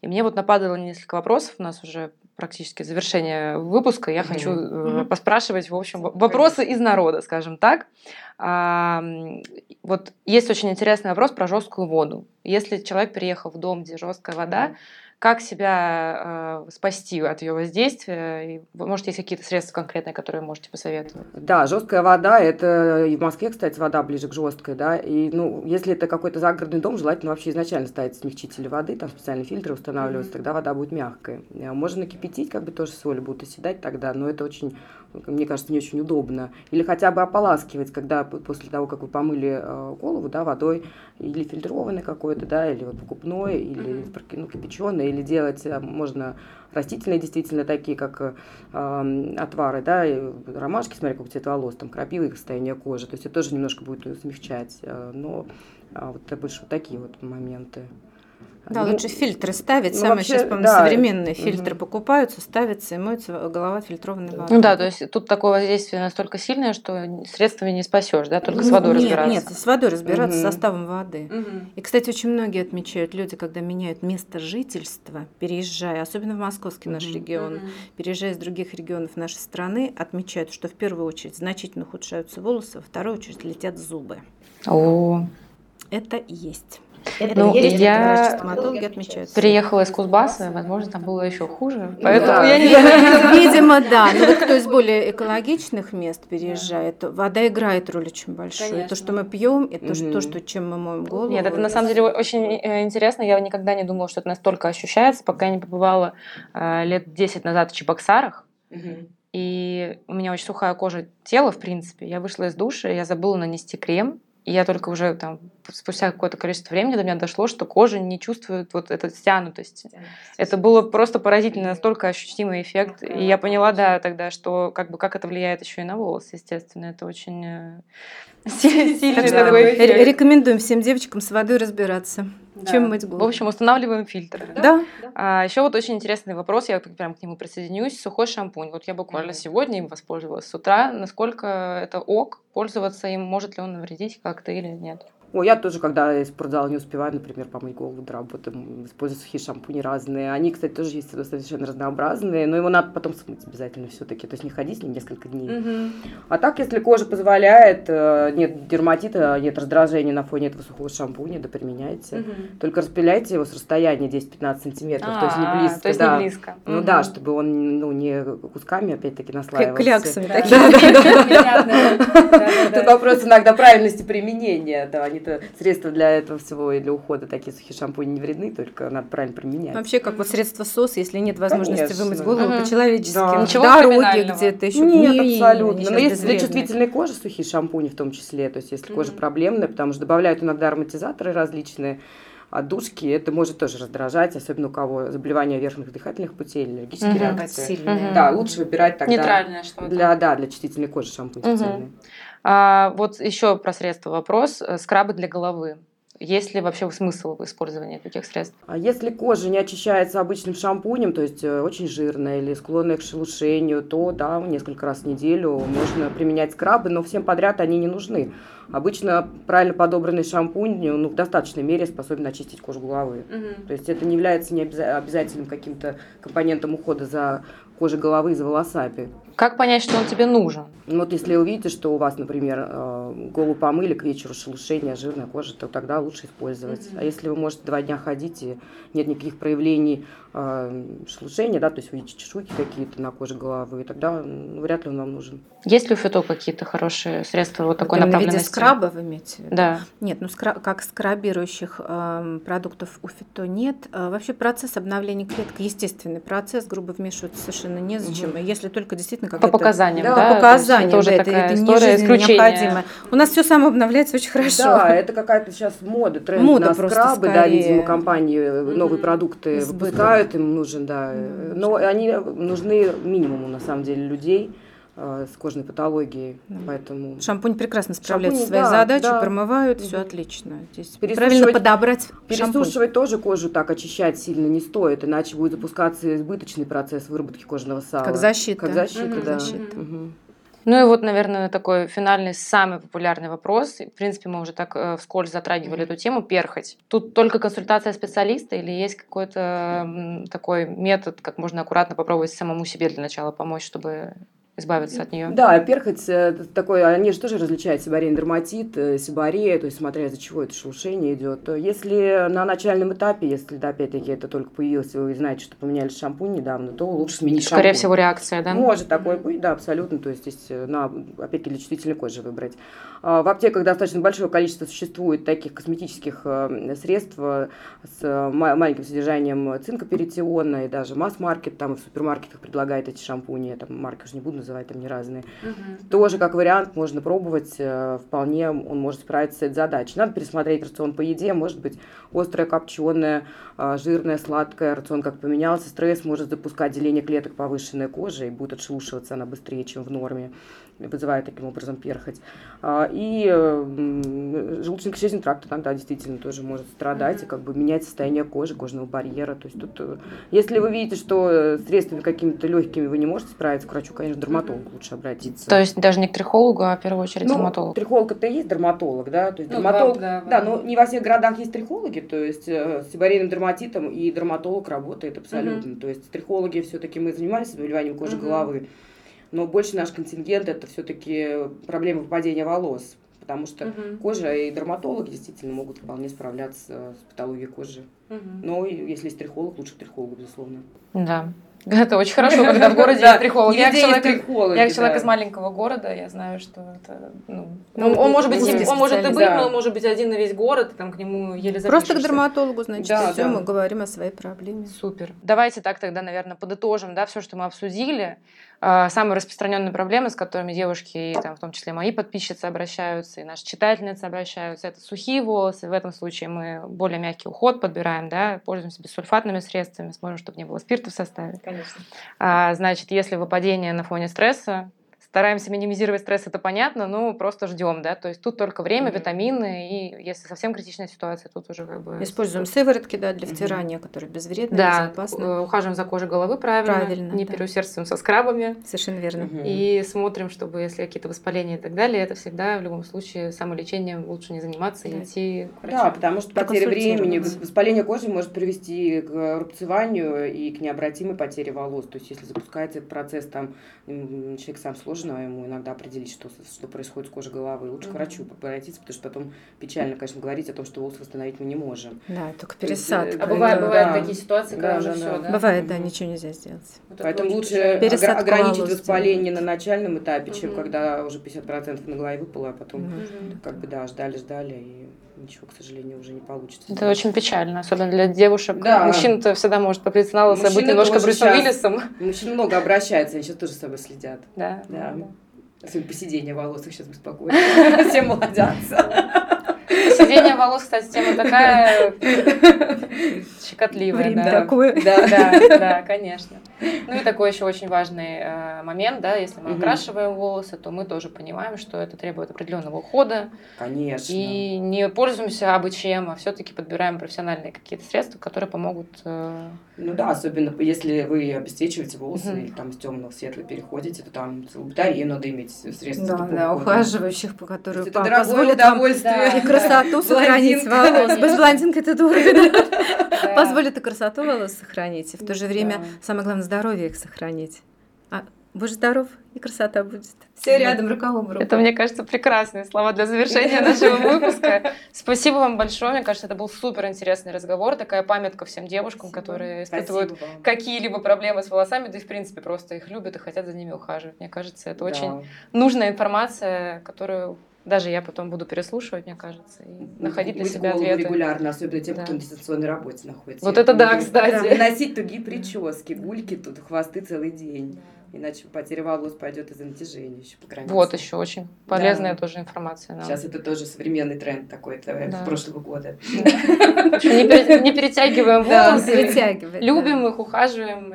Speaker 1: И мне вот нападало несколько вопросов, у нас уже практически завершение выпуска, я mm-hmm. хочу mm-hmm. поспрашивать, в общем, вопросы из народа, скажем так. А, вот есть очень интересный вопрос про жесткую воду. Если человек переехал в дом, где жесткая вода, mm-hmm как себя э, спасти от ее воздействия? И, может, есть какие-то средства конкретные, которые можете посоветовать?
Speaker 2: Да, жесткая вода, это и в Москве, кстати, вода ближе к жесткой, да, и, ну, если это какой-то загородный дом, желательно вообще изначально ставить смягчители воды, там специальные фильтры устанавливаются, mm-hmm. тогда вода будет мягкая. Э, можно кипятить, как бы тоже соль будет оседать тогда, но это очень мне кажется, не очень удобно. Или хотя бы ополаскивать, когда после того, как вы помыли э, голову, да, водой, или фильтрованной какой-то, да, или вот покупной, или ну, кипяченой, или делать э, можно растительные действительно такие, как э, отвары, да, и ромашки, смотри, какой цвет волос, там крапива и состояние кожи. То есть это тоже немножко будет смягчать. Э, но э, вот это больше вот такие вот моменты.
Speaker 3: Да, ну, лучше фильтры ставить. Ну, Самые вообще, сейчас, по да. современные фильтры угу. покупаются, ставятся и моется голова фильтрованной водой.
Speaker 1: Ну да, то есть тут такое воздействие настолько сильное, что средствами не спасешь, да, только с водой
Speaker 3: нет,
Speaker 1: разбираться.
Speaker 3: Нет, с водой разбираться, угу. составом воды. Угу. И, кстати, очень многие отмечают, люди, когда меняют место жительства, переезжая, особенно в московский угу. наш регион, угу. переезжая из других регионов нашей страны, отмечают, что в первую очередь значительно ухудшаются волосы, во вторую очередь летят зубы.
Speaker 1: О.
Speaker 3: Это есть.
Speaker 1: Это ну, есть, я стоматологи отмечают. Приехала из Кузбасса, возможно, там было еще хуже, поэтому да. я не
Speaker 3: знаю. Видимо, да. Но вот кто из более экологичных мест переезжает, вода играет роль очень большую. Конечно. То, что мы пьем, и то, что, то, что чем мы моем голову.
Speaker 1: Нет, это на самом деле очень э, интересно. Я никогда не думала, что это настолько ощущается, пока я не побывала э, лет 10 назад в Чебоксарах. И у меня очень сухая кожа тела, в принципе. Я вышла из душа, я забыла нанести крем, и я только уже там спустя какое-то количество времени до меня дошло, что кожа не чувствует вот этой стянутости. Это было просто поразительно, настолько ощутимый эффект. И я поняла, да, тогда, что как бы как это влияет еще и на волосы, естественно. Это очень э, сильный такой
Speaker 3: эффект. Рекомендуем всем девочкам с водой разбираться. Да. Чем мыть голову?
Speaker 1: В общем, устанавливаем фильтр.
Speaker 3: Да. да.
Speaker 1: А, еще вот очень интересный вопрос, я прям к нему присоединюсь. Сухой шампунь. Вот я буквально mm-hmm. сегодня им воспользовалась с утра. Насколько это ок пользоваться им? Может ли он навредить как-то или нет?
Speaker 2: Ой, я тоже, когда из спортзала не успеваю, например, помыть голову до работы, использую сухие шампуни разные. Они, кстати, тоже есть совершенно разнообразные, но его надо потом смыть обязательно все-таки, то есть не ходить с ним несколько дней. Угу. А так, если кожа позволяет, э, нет дерматита, нет раздражения на фоне этого сухого шампуня, да применяйте. Угу. Только распыляйте его с расстояния 10-15 сантиметров,
Speaker 1: а,
Speaker 2: то есть не близко.
Speaker 1: То есть да. не близко.
Speaker 2: Ну угу. да, чтобы он ну, не кусками опять-таки наслаивался.
Speaker 3: Кляксами такими.
Speaker 2: Тут вопрос иногда правильности применения, да, они-то средства для этого всего и для ухода такие сухие шампуни не вредны, только надо правильно применять.
Speaker 3: Вообще, как вот средство СОС, если нет возможности
Speaker 2: Конечно.
Speaker 3: вымыть голову угу. по-человечески, да.
Speaker 1: Ничего
Speaker 3: дороге где-то еще.
Speaker 2: Нет, не, абсолютно. Но есть для чувствительной кожи сухие шампуни в том числе, то есть если кожа проблемная, потому что добавляют иногда ароматизаторы различные, отдушки, это может тоже раздражать, особенно у кого заболевания верхних дыхательных путей, аллергические угу. реакции. Сильные. Да, лучше выбирать тогда...
Speaker 1: Нейтральное что-то.
Speaker 2: Для, да, для чувствительной кожи шампунь угу. специальный.
Speaker 1: А, вот еще про средства вопрос. Э, скрабы для головы. Есть ли вообще смысл в использовании таких средств?
Speaker 2: А если кожа не очищается обычным шампунем, то есть э, очень жирная или склонная к шелушению, то да, несколько раз в неделю можно применять скрабы, но всем подряд они не нужны. Обычно правильно подобранный шампунь ну, в достаточной мере способен очистить кожу головы. Угу. То есть это не является не обязательным каким-то компонентом ухода за кожей головы и за волосами.
Speaker 1: Как понять, что он тебе нужен?
Speaker 2: Ну, вот если увидите, что у вас, например, э, голову помыли к вечеру, шелушение, жирная кожа, то тогда лучше использовать. Mm-hmm. А если вы можете два дня ходить и нет никаких проявлений э, шелушения, да, то есть видите чешуйки какие-то на коже головы, тогда ну, вряд ли он вам нужен.
Speaker 1: Есть ли у фито какие-то хорошие средства вот такой вот направленности?
Speaker 3: В виде скраба вы имеете в
Speaker 1: виду? Да.
Speaker 3: Нет, ну скраб, как скрабирующих э, продуктов у фито нет. Э, вообще процесс обновления клеток, естественный процесс, грубо вмешиваться совершенно незачем. Угу. Если только действительно
Speaker 1: как По показаниям, да?
Speaker 3: да? По показаниям, тоже да, это, это не необходимо. У нас все самообновляется очень хорошо.
Speaker 2: Да, это какая-то сейчас мода, тренд мода на скрабы, да, видимо, компании mm-hmm. новые продукты Избыток. выпускают, им нужен, да. Mm-hmm. Но они нужны минимуму, на самом деле, людей э, с кожной патологией, да. поэтому...
Speaker 3: Шампунь прекрасно справляется со своей да, задачей, да. промывают, все отлично. Здесь правильно подобрать
Speaker 2: Пересушивать
Speaker 3: шампунь.
Speaker 2: тоже кожу так очищать сильно не стоит, иначе будет запускаться избыточный процесс выработки кожного сала.
Speaker 3: Как защита.
Speaker 2: Как защита, угу, да.
Speaker 3: Защита.
Speaker 2: Угу.
Speaker 1: Ну и вот, наверное, такой финальный, самый популярный вопрос. В принципе, мы уже так э, вскользь затрагивали эту тему. Перхоть. Тут только консультация специалиста или есть какой-то такой метод, как можно аккуратно попробовать самому себе для начала помочь, чтобы избавиться от нее.
Speaker 2: Да, перхоть э, такой, они же тоже различают сибарейный дерматит, э, сибарея, то есть смотря из-за чего это шелушение идет. Если на начальном этапе, если, да, опять-таки, это только появилось, и вы знаете, что поменяли шампунь недавно, то лучше сменить
Speaker 1: Скорее
Speaker 2: шампунь.
Speaker 1: всего, реакция, да?
Speaker 2: Может такое быть, да, абсолютно. То есть здесь, э, на, опять-таки, для чувствительной кожи выбрать. А, в аптеках достаточно большое количество существует таких косметических средств с маленьким содержанием цинка перитиона, и даже масс-маркет, там и в супермаркетах предлагает эти шампуни, там марки уже не буду называть, там не разные. Угу. Тоже как вариант можно пробовать, э, вполне он может справиться с этой задачей. Надо пересмотреть рацион по еде, может быть острая, копченая, э, жирная, сладкая, рацион как поменялся, стресс может запускать деление клеток повышенной кожи и будет отшелушиваться она быстрее, чем в норме вызывает таким образом перхоть. А, и желудочно-кишечный тракт иногда действительно тоже может страдать mm-hmm. и как бы менять состояние кожи, кожного барьера. То есть тут, э, если вы видите, что средствами какими-то легкими вы не можете справиться, к врачу, конечно, дерматолог mm-hmm. лучше обратиться.
Speaker 1: То есть даже не к трихологу, а в первую очередь
Speaker 2: ну,
Speaker 1: дерматолог.
Speaker 2: Трихолог это и есть дерматолог, да, то есть ну, дерматолог, да, да, да, но не во всех городах есть трихологи, то есть э, с сибарейным дерматитом и дерматолог работает абсолютно. Mm-hmm. То есть трихологи все-таки мы занимались заболеванием кожи mm-hmm. головы но больше наш контингент это все-таки проблема выпадения волос, потому что угу. кожа и дерматологи действительно могут вполне справляться с патологией кожи. Угу. Но если есть трихолог, лучше трихолог, безусловно.
Speaker 1: Да. Это очень хорошо, когда в городе есть трихолог. Я человек, я человек из маленького города, я знаю, что это, ну, ну он может быть, он может и быть, но он может быть один на весь город, там к нему еле
Speaker 3: Просто к дерматологу, значит, да, все, мы говорим о своей проблеме.
Speaker 1: Супер. Давайте так тогда, наверное, подытожим, да, все, что мы обсудили. А, самые распространенные проблемы, с которыми девушки, и там, в том числе мои подписчицы обращаются, и наши читательницы обращаются, это сухие волосы. В этом случае мы более мягкий уход подбираем, да, пользуемся бессульфатными средствами, смотрим, чтобы не было спирта в составе.
Speaker 3: Конечно.
Speaker 1: А, значит, если выпадение на фоне стресса, стараемся минимизировать стресс, это понятно, но просто ждем, да, то есть тут только время, mm-hmm. витамины, и если совсем критичная ситуация, тут уже как бы...
Speaker 3: Используем сыворотки, да, для втирания, mm-hmm. которые безвредны,
Speaker 1: да,
Speaker 3: безопасны.
Speaker 1: Э, ухаживаем за кожей головы правильно, правильно не да. переусердствуем со скрабами.
Speaker 3: Совершенно верно.
Speaker 1: Mm-hmm. И смотрим, чтобы если какие-то воспаления и так далее, это всегда в любом случае самолечением лучше не заниматься и идти
Speaker 2: к врачу. Да, потому что потеря времени, воспаление кожи может привести к рубцеванию и к необратимой потере волос, то есть если запускается этот процесс, там человек сам сложно сложно ему иногда определить, что, что происходит с кожей головы. Лучше mm-hmm. к врачу обратиться, потому что потом печально, конечно, говорить о том, что волосы восстановить мы не можем.
Speaker 3: Да, только пересадка.
Speaker 1: Есть, а бывает, бывают да. такие ситуации, когда да, уже да, все, да?
Speaker 3: Бывает, да, ничего нельзя сделать.
Speaker 2: Вот Поэтому лучше огр- ограничить воспаление на начальном этапе, чем mm-hmm. когда уже 50% на голове выпало, а потом mm-hmm. как бы, да, ждали-ждали и ничего, к сожалению, уже не получится.
Speaker 1: Это очень печально, особенно для девушек. Да. Мужчина-то всегда может на лысо, быть немножко Брюсом Уиллисом.
Speaker 2: Мужчины много обращаются, они сейчас тоже с собой следят.
Speaker 1: Да. да.
Speaker 2: да. Особенно посидение волос их сейчас беспокоит. Все молодятся.
Speaker 1: Сидение волос, кстати, тема такая щекотливая.
Speaker 3: Время
Speaker 1: да.
Speaker 3: такое.
Speaker 1: Да, да, да, конечно. Ну и такой еще очень важный э, момент, да, если мы угу. окрашиваем волосы, то мы тоже понимаем, что это требует определенного ухода.
Speaker 2: Конечно.
Speaker 1: И не пользуемся абы чем, а все-таки подбираем профессиональные какие-то средства, которые помогут. Э...
Speaker 2: Ну да, особенно если вы обесцвечиваете волосы угу. или там с темного в светлый переходите, то там батарею надо иметь средства.
Speaker 3: Да, да, ухаживающих, по которым
Speaker 2: это позволит вам и
Speaker 3: красоту сохранить волос. Без блондинки это дорого. Позволит и красоту волос сохранить, и в то же время самое главное здоровье их сохранить. А будешь здоров, и красота будет. Все рядом, рука об руку.
Speaker 1: Это, мне кажется, прекрасные слова для завершения нашего выпуска. Спасибо вам большое. Мне кажется, это был супер интересный разговор. Такая памятка всем девушкам, которые испытывают какие-либо проблемы с волосами, да и, в принципе, просто их любят и хотят за ними ухаживать. Мне кажется, это очень нужная информация, которую даже я потом буду переслушивать, мне кажется, и находить для себя ответы.
Speaker 2: регулярно, особенно тем, да. кто на дистанционной работе находится.
Speaker 1: Вот это да, кстати.
Speaker 2: Да. Носить тугие прически, бульки тут, хвосты целый день. Иначе потеря волос пойдет из-за натяжения еще по границе.
Speaker 1: Вот еще очень полезная да. тоже информация.
Speaker 2: Нам. Сейчас это тоже современный тренд такой, это да. прошлого года.
Speaker 1: Не перетягиваем волосы. Любим их, ухаживаем,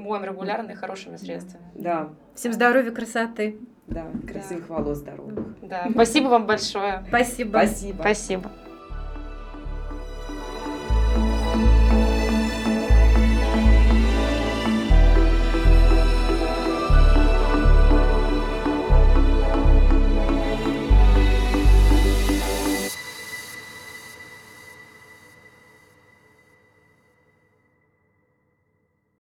Speaker 1: моем регулярно и хорошими средствами.
Speaker 2: Да.
Speaker 3: Всем здоровья, красоты.
Speaker 2: Да, красивых волос, здоровых.
Speaker 1: Да, спасибо вам большое.
Speaker 3: Спасибо.
Speaker 2: Спасибо.
Speaker 1: Спасибо.